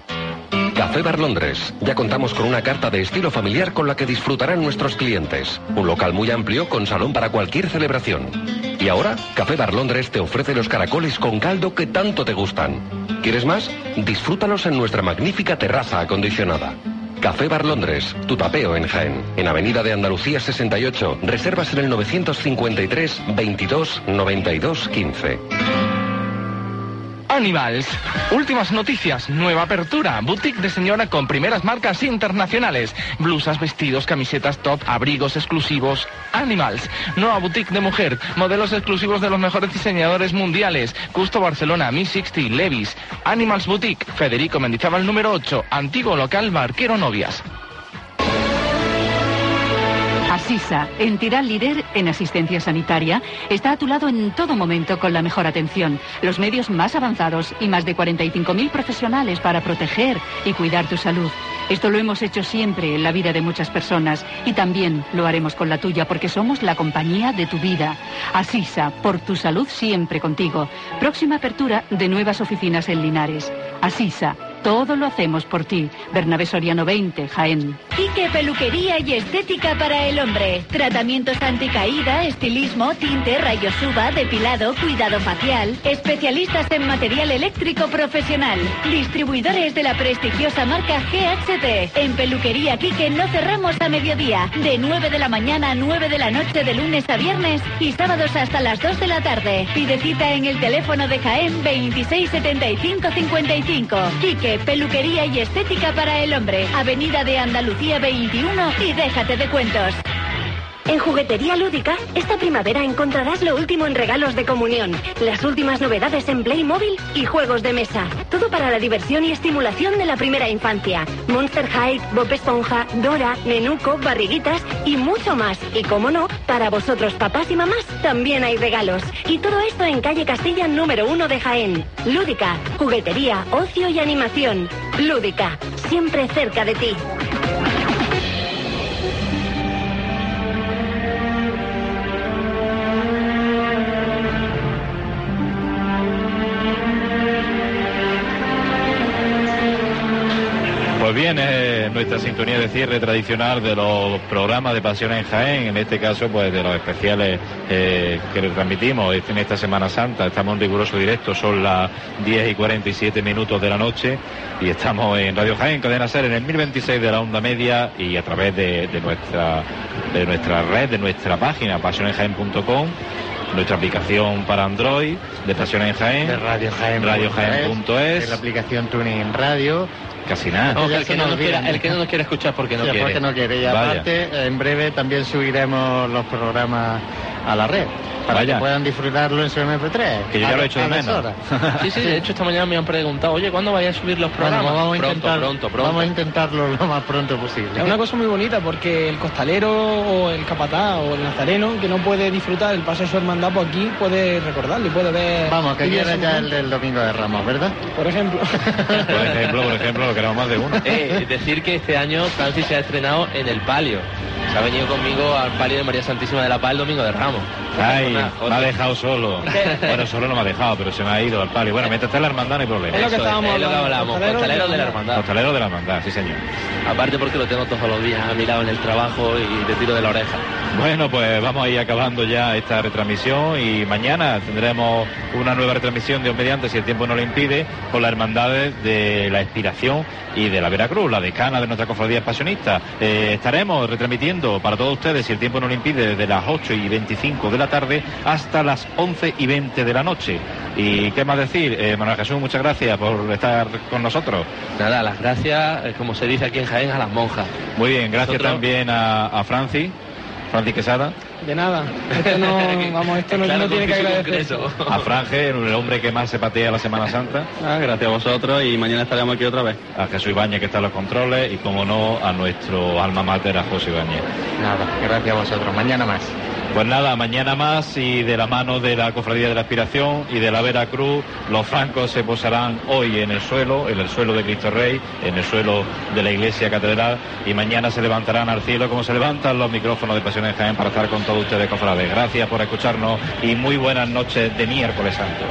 Café Bar Londres. Ya contamos con una carta de estilo familiar con la que disfrutarán nuestros clientes. Un local muy amplio con salón para cualquier celebración. Y ahora, Café Bar Londres te ofrece los caracoles con caldo que tanto te gustan. ¿Quieres más? Disfrútalos en nuestra magnífica terraza acondicionada. Café Bar Londres, tu tapeo en Jaén. En Avenida de Andalucía 68. Reservas en el 953 22 92 15. Animals. Últimas noticias, nueva apertura, boutique de señora con primeras marcas internacionales, blusas, vestidos, camisetas top, abrigos exclusivos. Animals. Nueva boutique de mujer, modelos exclusivos de los mejores diseñadores mundiales. Custo Barcelona, Mi 60, Levis. Animals Boutique, Federico Mendizábal número 8, antiguo local Barquero Novias. Asisa, entidad líder en asistencia sanitaria, está a tu lado en todo momento con la mejor atención, los medios más avanzados y más de 45.000 profesionales para proteger y cuidar tu salud. Esto lo hemos hecho siempre en la vida de muchas personas y también lo haremos con la tuya porque somos la compañía de tu vida. Asisa, por tu salud siempre contigo. Próxima apertura de nuevas oficinas en Linares. Asisa, todo lo hacemos por ti. Bernabé Soriano 20, Jaén. Quique Peluquería y Estética para el Hombre. Tratamientos anticaída, estilismo, tinte, rayos uva, depilado, cuidado facial. Especialistas en material eléctrico profesional. Distribuidores de la prestigiosa marca GHT. En Peluquería Quique no cerramos a mediodía. De 9 de la mañana a 9 de la noche de lunes a viernes y sábados hasta las 2 de la tarde. Pide cita en el teléfono de Jaén 267555. Quique peluquería y estética para el hombre. Avenida de Andalucía 21 y déjate de cuentos. En Juguetería Lúdica, esta primavera encontrarás lo último en regalos de comunión, las últimas novedades en Playmobil y juegos de mesa. Todo para la diversión y estimulación de la primera infancia. Monster High, Bob Esponja, Dora, Nenuco, Barriguitas y mucho más. Y como no, para vosotros papás y mamás también hay regalos. Y todo esto en calle Castilla número 1 de Jaén. Lúdica, juguetería, ocio y animación. Lúdica, siempre cerca de ti. Nuestra sintonía de cierre tradicional de los programas de Pasión en Jaén, en este caso pues de los especiales eh, que le transmitimos en esta Semana Santa. Estamos en riguroso directo, son las 10 y 47 minutos de la noche y estamos en Radio Jaén, cadena ser en el 1026 de la onda media y a través de, de nuestra, de nuestra red, de nuestra página, pasionenjaén.com nuestra aplicación para Android de Pasión en Jaén, de Radio Jaén, radiojaén.es, de la aplicación Tuning Radio. Casi nada. No, el, que no nos quiera, olvidan. el que no nos quiere escuchar porque no Sí, quiere. porque no quiere. Y Vaya. aparte, en breve también subiremos los programas a la red para Vaya. que puedan disfrutarlo en su MP3. Que yo ya lo he hecho de menos. Sí, sí, de hecho esta mañana me han preguntado, oye, ¿cuándo vais a subir los Bueno, programas? vamos a pronto, intentar, pronto, pronto. Vamos a intentarlo lo más pronto posible. Es una cosa muy bonita porque el costalero o el capataz o el nazareno que no puede disfrutar el paso de su hermandad, pues aquí puede recordarlo y puede ver. Vamos, que ese ya el del Domingo de Ramos, ¿verdad? Por ejemplo. Por ejemplo, por ejemplo, lo queremos más de uno. Eh, decir que este año Francis se ha estrenado en el palio. Se ha venido conmigo al palio de María Santísima de la Paz el domingo de Ramos. Ay, Una- me ha dejado solo. Bueno, solo no me ha dejado, pero se me ha ido al palio. Bueno, mientras esté en la hermandad no hay problema. Es lo que estábamos es lo que hablamos, costalero de la hermandad. Costalero de la hermandad, sí señor. Aparte porque lo tengo todos los días a mi lado en el trabajo y te tiro de la oreja. Bueno, pues vamos a ir acabando ya esta retransmisión y mañana tendremos una nueva retransmisión de mediante, si el tiempo no lo impide, con las hermandades de la Expiración y de la Veracruz, la decana de nuestra cofradía pasionista. Eh, estaremos retransmitiendo para todos ustedes, si el tiempo no lo impide, desde las 8 y 25 de la tarde hasta las 11 y 20 de la noche. ¿Y qué más decir? Eh, Manuel Jesús, muchas gracias por estar con nosotros. Nada, las gracias, eh, como se dice aquí en Jaén, a las monjas. Muy bien, gracias Nosotros- también a, a Francis, Francis Quesada. De nada. Esto no, vamos, esto no, Claro, no tiene que agradecer. A Franje, el hombre que más se patea la Semana Santa. Ah, gracias a vosotros y mañana estaremos aquí otra vez. A Jesús Ibáñez que está en los controles y como no a nuestro alma mater, a José Ibáñez. Nada, gracias a vosotros. Mañana más. Pues nada, mañana más y de la mano de la Cofradía de la Aspiración y de la Veracruz, los francos se posarán hoy en el suelo, en el suelo de Cristo Rey, en el suelo de la Iglesia Catedral y mañana se levantarán al cielo como se levantan los micrófonos de Pasiones Jaén para estar con todos ustedes, cofrades. Gracias por escucharnos y muy buenas noches de miércoles santo.